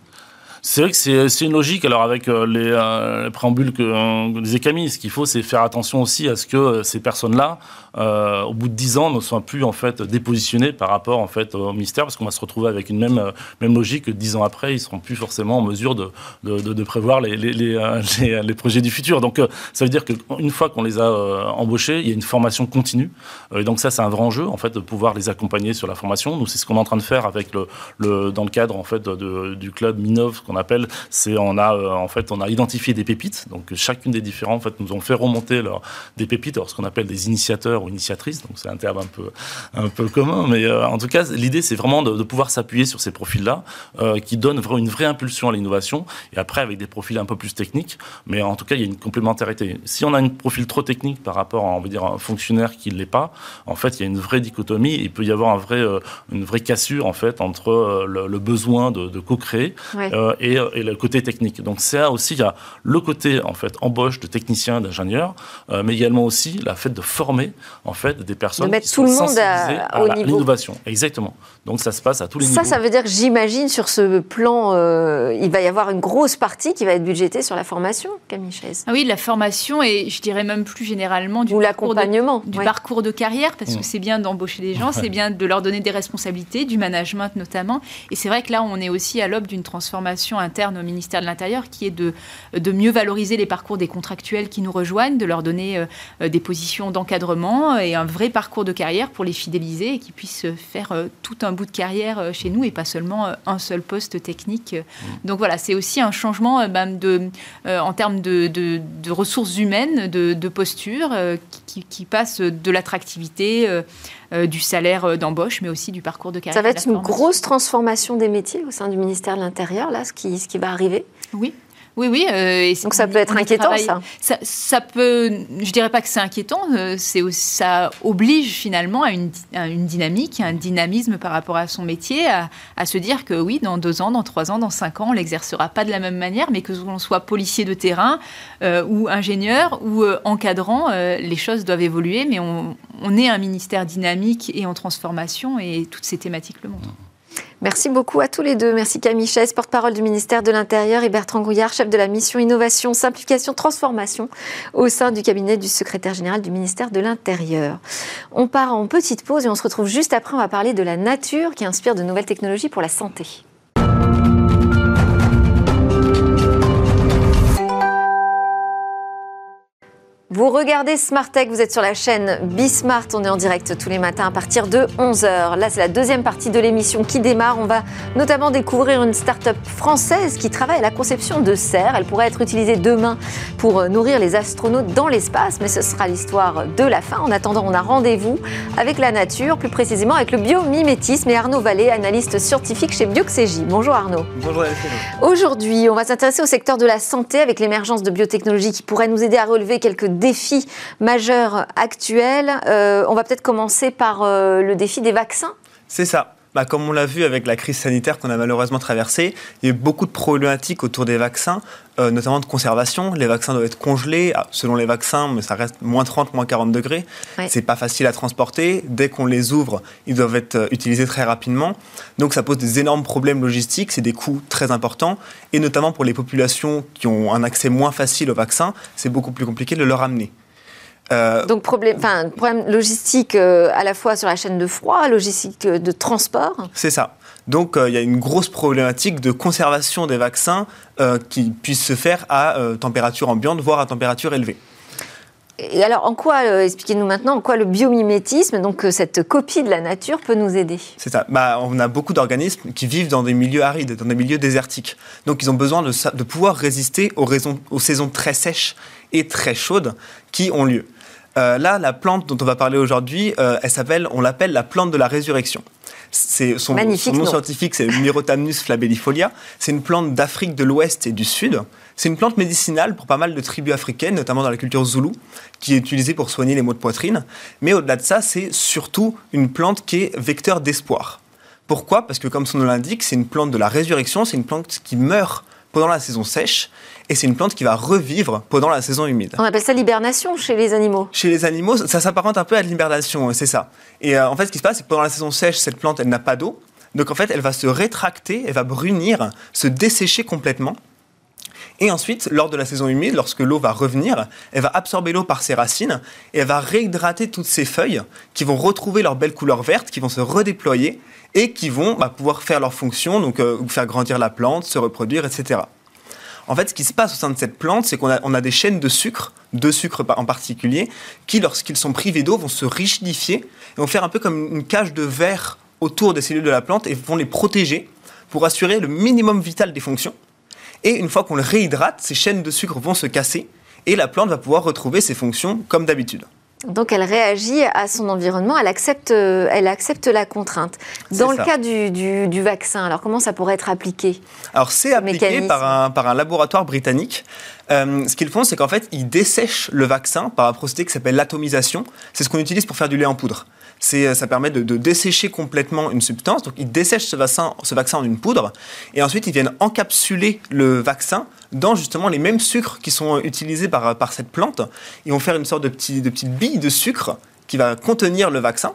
C'est vrai que c'est une logique. Alors avec les, préambules que disait Camille, ce qu'il faut, c'est faire attention aussi à ce que ces personnes-là euh, au bout de 10 ans, ne soient plus en fait dépositionnés par rapport en fait au ministère, parce qu'on va se retrouver avec une même euh, même logique que 10 ans après, ils seront plus forcément en mesure de de, prévoir les les, euh, les, projets du futur. Donc ça veut dire qu'une fois qu'on les a embauchés, il y a une formation continue. et donc ça, c'est un vrai enjeu en fait de pouvoir les accompagner sur la formation. Nous, c'est ce qu'on est en train de faire avec le, le dans le cadre en fait de, du club Minov, qu'on appelle. C'est on a en fait on a identifié des pépites. Donc chacune des différents en fait nous ont fait remonter leur, des pépites, alors ce qu'on appelle des initiateurs ou initiatrice, donc c'est un terme un peu, un peu commun, mais euh, en tout cas, l'idée, c'est vraiment de, pouvoir s'appuyer sur ces profils-là, euh, qui donnent une vraie impulsion à l'innovation, et après, avec des profils un peu plus techniques, mais en tout cas, il y a une complémentarité. Si on a un profil trop technique par rapport à, on va dire, un fonctionnaire qui ne l'est pas, en fait, il y a une vraie dichotomie, il peut y avoir un vrai, euh, une vraie cassure, en fait, entre le, besoin de, co-créer et, et, le côté technique. Donc, c'est aussi, il y a le côté, en fait, embauche de techniciens, d'ingénieurs, mais également aussi la fait de former en fait, des personnes de mettre qui tout le monde à, l'innovation. Exactement. Donc ça se passe à tous les ça, niveaux. Ça, ça veut dire que j'imagine sur ce plan, euh, il va y avoir une grosse partie qui va être budgétée sur la formation, Camille Chaise. Ah oui, la formation et je dirais même plus généralement du, Ou l'accompagnement, du parcours de carrière, parce que mmh. c'est bien d'embaucher des gens, c'est bien de leur donner des responsabilités, du management notamment. Et c'est vrai que là, on est aussi à l'aube d'une transformation réflexion interne au ministère de l'Intérieur qui est de, de mieux valoriser les parcours des contractuels qui nous rejoignent, de leur donner des positions d'encadrement et un vrai parcours de carrière pour les fidéliser et qu'ils puissent faire tout un bout de carrière chez nous et pas seulement un seul poste technique. Mmh. Donc voilà, c'est aussi un changement ben, de, en termes de, de, ressources humaines, de, posture, qui, qui, passe de l'attractivité euh, du salaire euh, d'embauche, mais aussi du parcours de carrière. Ça va être une grosse transformation des métiers au sein du ministère de l'Intérieur, là, ce qui, ce qui va arriver? Oui, oui, oui. Euh, Donc ça peut être inquiétant, ça. ça. peut, je dirais pas que c'est inquiétant, euh, c'est ça oblige finalement à une, une, dynamique, à un dynamisme par rapport à son métier, à, se dire que oui, dans deux ans, dans trois ans, dans cinq ans, on l'exercera pas de la même manière, mais que l'on soit policier de terrain euh, ou ingénieur ou encadrant, les choses doivent évoluer, mais on, on est un ministère dynamique et en transformation, et toutes ces thématiques le montrent. Merci beaucoup à tous les deux. Merci Camille Chaise, porte-parole du ministère de l'Intérieur, et Bertrand Grouillard, chef de la mission Innovation, Simplification, Transformation au sein du cabinet du secrétaire général du ministère de l'Intérieur. On part en petite pause et on se retrouve juste après. On va parler de la nature qui inspire de nouvelles technologies pour la santé. Vous regardez Smart Tech, vous êtes sur la chaîne Bismart, on est en direct tous les matins à partir de 11h. Là, c'est la deuxième partie de l'émission qui démarre. On va notamment découvrir une start-up française qui travaille à la conception de serres. Elle pourrait être utilisée demain pour nourrir les astronautes dans l'espace, mais ce sera l'histoire de la fin. En attendant, on a rendez-vous avec la nature, plus précisément avec le biomimétisme et Arnaud Vallée, analyste scientifique chez Bioxégie. Bonjour Arnaud. Bonjour Aujourd'hui, on va s'intéresser au secteur de la santé avec l'émergence de biotechnologies qui pourraient nous aider à relever quelques défis majeurs actuels. Euh, on va peut-être commencer par euh, le défi des vaccins. C'est ça. Bah, comme on l'a vu avec la crise sanitaire qu'on a malheureusement traversée, il y a eu beaucoup de problématiques autour des vaccins, euh, notamment de conservation. Les vaccins doivent être congelés, ah, selon les vaccins, mais ça reste moins 30, moins 40 degrés. Ce C'est pas facile à transporter. Dès qu'on les ouvre, ils doivent être utilisés très rapidement. Donc ça pose des énormes problèmes logistiques, c'est des coûts très importants. Et notamment pour les populations qui ont un accès moins facile aux vaccins, c'est beaucoup plus compliqué de leur amener. Euh, Donc problème, problème logistique euh, à la fois sur la chaîne de froid, logistique euh, de transport. C'est ça. Donc il y a une grosse problématique de conservation des vaccins qui puissent se faire à température ambiante, voire à température élevée. Et alors, en quoi, expliquez-nous maintenant, en quoi le biomimétisme, donc cette copie de la nature, peut nous aider? C'est ça. Bah, on a beaucoup d'organismes qui vivent dans des milieux arides, dans des milieux désertiques. Donc, ils ont besoin de, de pouvoir résister aux, raisons, aux saisons très sèches et très chaudes qui ont lieu. Euh, là, la plante dont on va parler aujourd'hui, euh, elle s'appelle, on l'appelle la plante de la résurrection. C'est son, nom scientifique, c'est Myrotamnus flabellifolia. C'est une plante d'Afrique de l'Ouest et du Sud. C'est une plante médicinale pour pas mal de tribus africaines, notamment dans la culture zoulou, qui est utilisée pour soigner les maux de poitrine. Mais au-delà de ça, c'est surtout une plante qui est vecteur d'espoir. Pourquoi? Parce que comme son nom l'indique, c'est une plante de la résurrection, c'est une plante qui meurt pendant la saison sèche et c'est une plante qui va revivre pendant la saison humide. On appelle ça l'hibernation chez les animaux. Chez les animaux, ça s'apparente un peu à l'hibernation, c'est ça. Et euh, en fait, ce qui se passe, c'est que pendant la saison sèche, cette plante, elle n'a pas d'eau. Donc en fait, elle va se rétracter, elle va brunir, se dessécher complètement. Et ensuite, lors de la saison humide, lorsque l'eau va revenir, elle va absorber l'eau par ses racines et elle va réhydrater toutes ses feuilles qui vont retrouver leur belle couleur verte, qui vont se redéployer et qui vont bah, pouvoir faire leur fonction, donc euh, faire grandir la plante, se reproduire, etc. En fait, ce qui se passe au sein de cette plante, c'est qu'on a, des chaînes de sucre, de sucre en particulier, qui, lorsqu'ils sont privés d'eau, vont se rigidifier et vont faire un peu comme une cage de verre autour des cellules de la plante et vont les protéger pour assurer le minimum vital des fonctions. Et une fois qu'on le réhydrate, ces chaînes de sucre vont se casser et la plante va pouvoir retrouver ses fonctions comme d'habitude. Donc elle réagit à son environnement, elle accepte, euh, elle accepte la contrainte. Dans le cas du, vaccin, alors comment ça pourrait être appliqué Alors c'est appliqué par un, par un laboratoire britannique. Euh, ce qu'ils font, c'est qu'en fait, ils dessèchent le vaccin par un procédé qui s'appelle l'atomisation. C'est ce qu'on utilise pour faire du lait en poudre. Euh, ça permet de, dessécher complètement une substance. Donc ils dessèchent ce vaccin, ce vaccin en une poudre et ensuite ils viennent encapsuler le vaccin dans justement les mêmes sucres qui sont utilisés par, par cette plante. Ils vont faire une sorte de, de petite bille de sucre qui va contenir le vaccin.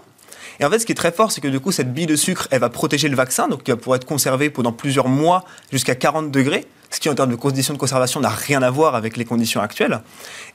Et en fait, ce qui est très fort, c'est que du coup, cette bille de sucre, elle va protéger le vaccin, donc il va pouvoir être conservé pendant plusieurs mois jusqu'à 40 degrés, ce qui en termes de conditions de conservation n'a rien à voir avec les conditions actuelles.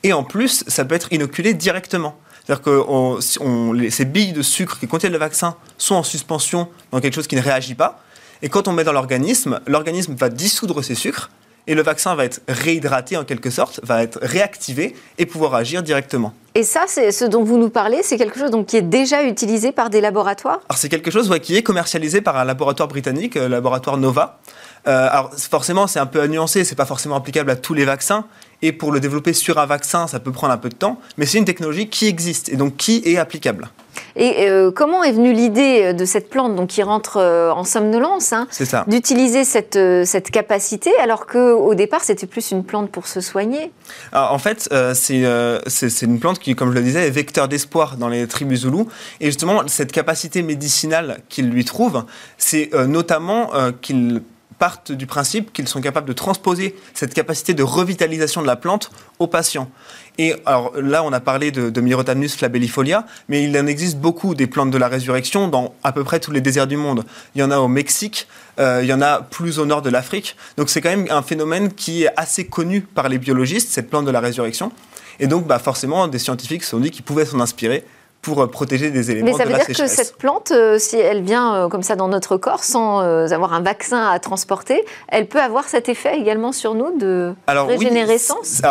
Et en plus, ça peut être inoculé directement. C'est-à-dire que ces billes de sucre qui contiennent le vaccin sont en suspension dans quelque chose qui ne réagit pas. Et quand on met dans l'organisme, l'organisme va dissoudre ces sucres et le vaccin va être réhydraté en quelque sorte, va être réactivé et pouvoir agir directement. Et ça, c'est ce dont vous nous parlez, c'est quelque chose donc, qui est déjà utilisé par des laboratoires? Alors c'est quelque chose qui est commercialisé par un laboratoire britannique, le laboratoire Nova. Euh, alors forcément, c'est un peu à nuancer, c'est pas forcément applicable à tous les vaccins. Et pour le développer sur un vaccin, ça peut prendre un peu de temps, mais c'est une technologie qui existe et donc qui est applicable. Et euh, comment est venue l'idée de cette plante donc, qui rentre euh, en somnolence hein, d'utiliser cette, cette capacité alors qu'au départ c'était plus une plante pour se soigner? En fait, c'est une plante qui, comme je le disais, est vecteur d'espoir dans les tribus zoulous. Et justement, cette capacité médicinale qu'il lui trouve, c'est notamment qu'il partent du principe qu'ils sont capables de transposer cette capacité de revitalisation de la plante aux patients. Et alors là, on a parlé de, de flabellifolia, mais il en existe beaucoup des plantes de la résurrection dans à peu près tous les déserts du monde. Il y en a au Mexique, euh, il y en a plus au nord de l'Afrique. Donc c'est quand même un phénomène qui est assez connu par les biologistes, cette plante de la résurrection. Et donc, bah, forcément, des scientifiques se sont dit qu'ils pouvaient s'en inspirer pour euh, protéger des éléments de la sécheresse. Mais ça veut dire que cette plante, euh, si elle vient euh, comme ça dans notre corps sans avoir un vaccin à transporter, elle peut avoir cet effet également sur nous de régénérescence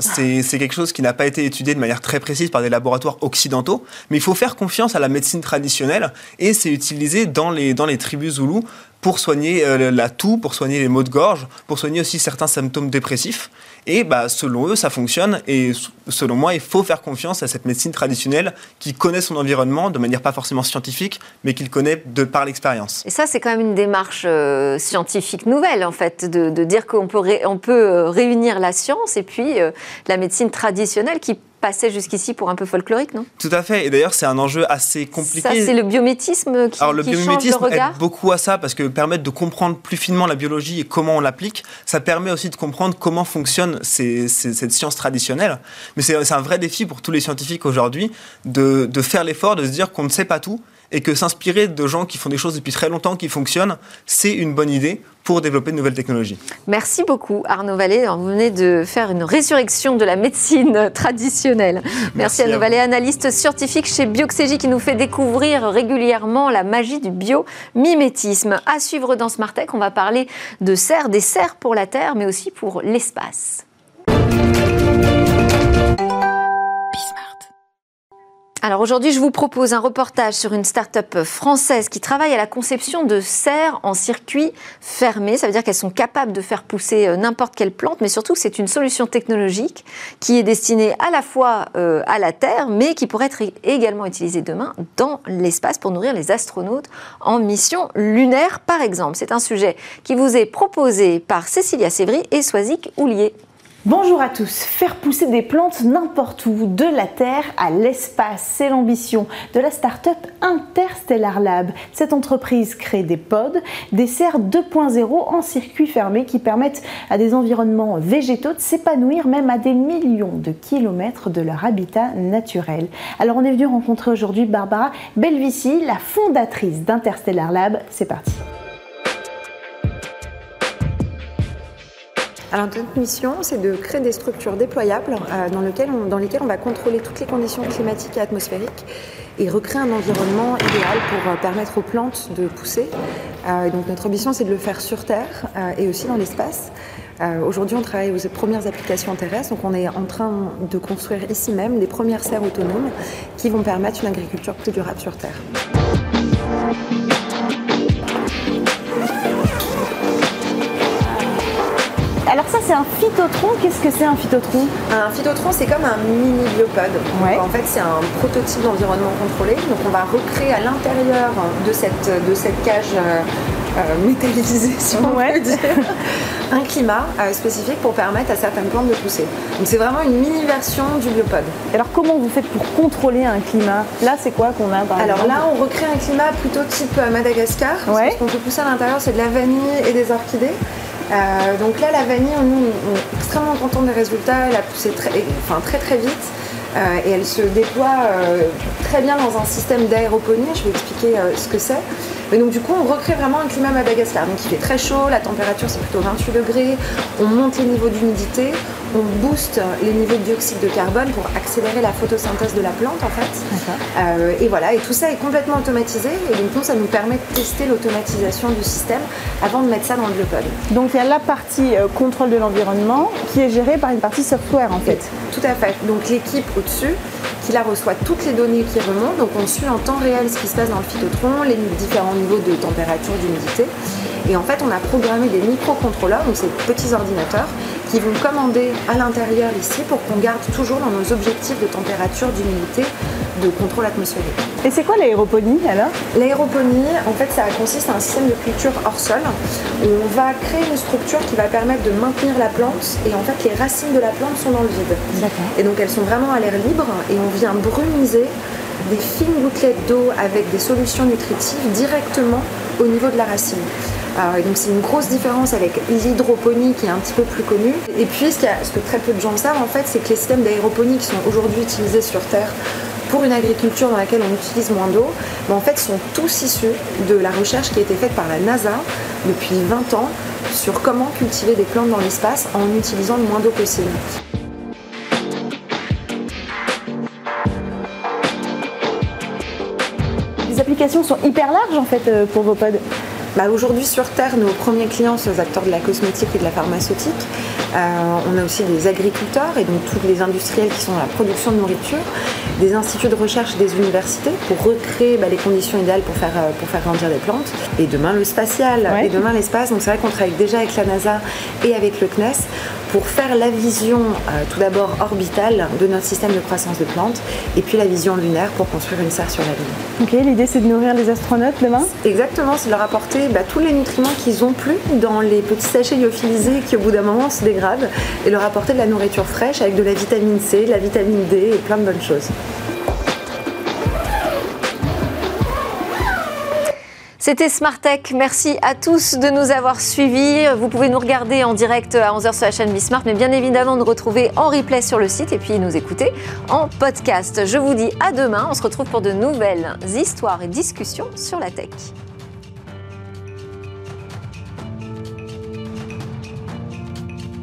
C'est quelque chose qui n'a pas été étudié de manière très précise par des laboratoires occidentaux, mais il faut faire confiance à la médecine traditionnelle et c'est utilisé dans les, dans les tribus zoulous pour soigner la toux, pour soigner les maux de gorge, pour soigner aussi certains symptômes dépressifs. Et bah, selon eux, ça fonctionne. Et selon moi, il faut faire confiance à cette médecine traditionnelle qui connaît son environnement de manière pas forcément scientifique, mais qu'il connaît de par l'expérience. Et ça, c'est quand même une démarche euh, scientifique nouvelle, en fait, de, dire qu'on peut, on peut euh, réunir la science et puis euh, la médecine traditionnelle qui passait jusqu'ici pour un peu folklorique, non? Tout à fait. Et d'ailleurs, c'est un enjeu assez compliqué. Ça, c'est le biométisme qui, Alors, le biométisme change le regard. aide beaucoup à ça parce que permettre de comprendre plus finement la biologie et comment on l'applique, ça permet aussi de comprendre comment fonctionne cette science traditionnelle. Mais c'est un vrai défi pour tous les scientifiques aujourd'hui de, de faire l'effort de se dire qu'on ne sait pas tout et que s'inspirer de gens qui font des choses depuis très longtemps, qui fonctionnent, c'est une bonne idée pour développer de nouvelles technologies. Merci beaucoup Arnaud Vallée. Vous venez de faire une résurrection de la médecine traditionnelle. Merci, Arnaud Vallée, analyste scientifique chez Bioxégie qui nous fait découvrir régulièrement la magie du biomimétisme. À suivre dans Smartech, on va parler de serres, des serres pour la Terre, mais aussi pour l'espace. Alors aujourd'hui, je vous propose un reportage sur une start-up française qui travaille à la conception de serres en circuit fermé. Ça veut dire qu'elles sont capables de faire pousser euh, n'importe quelle plante, mais surtout c'est une solution technologique qui est destinée à la fois euh, à la Terre, mais qui pourrait être également utilisée demain dans l'espace pour nourrir les astronautes en mission lunaire, par exemple. C'est un sujet qui vous est proposé par Cécilia Sévry et Soisic Houlier. Bonjour à tous. Faire pousser des plantes n'importe où, de la Terre à l'espace, c'est l'ambition de la start-up Interstellar Lab. Cette entreprise crée des pods, des serres 2.0 en circuit fermé qui permettent à des environnements végétaux de s'épanouir même à des millions de kilomètres de leur habitat naturel. Alors on est venu rencontrer aujourd'hui Barbara Belvici, la fondatrice d'Interstellar Lab. C'est parti. Alors notre mission, c'est de créer des structures déployables euh, dans, lesquelles on, va contrôler toutes les conditions climatiques et atmosphériques et recréer un environnement idéal pour euh, permettre aux plantes de pousser. Euh, donc notre ambition, c'est de le faire sur Terre et aussi dans l'espace. Aujourd'hui, on travaille aux premières applications terrestres, donc on est en train de construire ici même les premières serres autonomes qui vont permettre une agriculture plus durable sur Terre. Alors ça c'est un phytotron, qu'est-ce que c'est un phytotron? Un phytotron c'est comme un mini biopode. En fait c'est un prototype d'environnement contrôlé. Donc on va recréer à l'intérieur de cette, de cette cage euh, euh, métallisée si on veut dire, un climat euh, spécifique pour permettre à certaines plantes de pousser. Donc c'est vraiment une mini version du biopode. Alors comment vous faites pour contrôler un climat? Là c'est quoi qu'on a par Alors là on recrée un climat plutôt type Madagascar. Ce qu'on peut pousser à l'intérieur c'est de la vanille et des orchidées. Euh, donc là, la vanille, on, est extrêmement content des résultats. Elle a poussé très, enfin, très très vite. Euh, et elle se déploie euh, très bien dans un système d'aéroponie. Je vais expliquer ce que c'est. Mais donc du coup, on recrée vraiment un climat Madagascar. Donc il fait très chaud, la température c'est plutôt 28 degrés. On monte les niveaux d'humidité. On booste les niveaux de dioxyde de carbone pour accélérer la photosynthèse de la plante en fait. Euh, et voilà, et tout ça est complètement automatisé. Et donc nous, ça nous permet de tester l'automatisation du système avant de mettre ça dans le biopod. Donc il y a la partie euh, contrôle de l'environnement qui est gérée par une partie software en fait. Tout à fait. Donc l'équipe au-dessus qui la reçoit toutes les données qui remontent. Donc on suit en temps réel ce qui se passe dans le phytotron, les différents niveaux de température, d'humidité. Et en fait, on a programmé des microcontrôleurs, donc ces petits ordinateurs, qui vont commander à l'intérieur ici pour qu'on garde toujours dans nos objectifs de température, d'humidité, de contrôle atmosphérique. Et c'est quoi l'aéroponie alors? L'aéroponie, en fait, ça consiste à un système de culture hors sol on va créer une structure qui va permettre de maintenir la plante et en fait, les racines de la plante sont dans le vide. Et donc, elles sont vraiment à l'air libre et on vient brumiser des fines gouttelettes d'eau avec des solutions nutritives directement au niveau de la racine. donc c'est une grosse différence avec l'hydroponie qui est un petit peu plus connue. Et puis ce, que très peu de gens savent en fait, c'est que les systèmes d'aéroponie qui sont aujourd'hui utilisés sur Terre pour une agriculture dans laquelle on utilise moins d'eau, ben, en fait sont tous issus de la recherche qui a été faite par la NASA depuis 20 ans sur comment cultiver des plantes dans l'espace en utilisant le moins d'eau possible. Les applications sont hyper larges en fait euh, pour vos pods. Bah, Aujourd'hui sur Terre, nos premiers clients sont les acteurs de la cosmétique et de la pharmaceutique. Euh, on a aussi des agriculteurs et donc tous les industriels qui sont dans la production de nourriture, des instituts de recherche des universités pour recréer bah, les conditions idéales pour faire, euh, pour faire grandir des plantes. Et demain le spatial, et demain l'espace. Donc c'est vrai qu'on travaille déjà avec la NASA et avec le CNES pour faire la vision euh, tout d'abord orbitale de notre système de croissance de plantes et puis la vision lunaire pour construire une serre sur la Lune. Ok, l'idée c'est de nourrir les astronautes demain? Exactement, c'est de leur apporter bah, tous les nutriments qu'ils ont plus dans les petits sachets lyophilisés qui au bout d'un moment se dégradent et leur apporter de la nourriture fraîche avec de la vitamine C, de la vitamine D et plein de bonnes choses. C'était Smartech. Merci à tous de nous avoir suivis. Vous pouvez nous regarder en direct à 11h sur la chaîne Bismart, mais bien évidemment nous retrouver en replay sur le site et puis nous écouter en podcast. Je vous dis à demain. On se retrouve pour de nouvelles histoires et discussions sur la tech.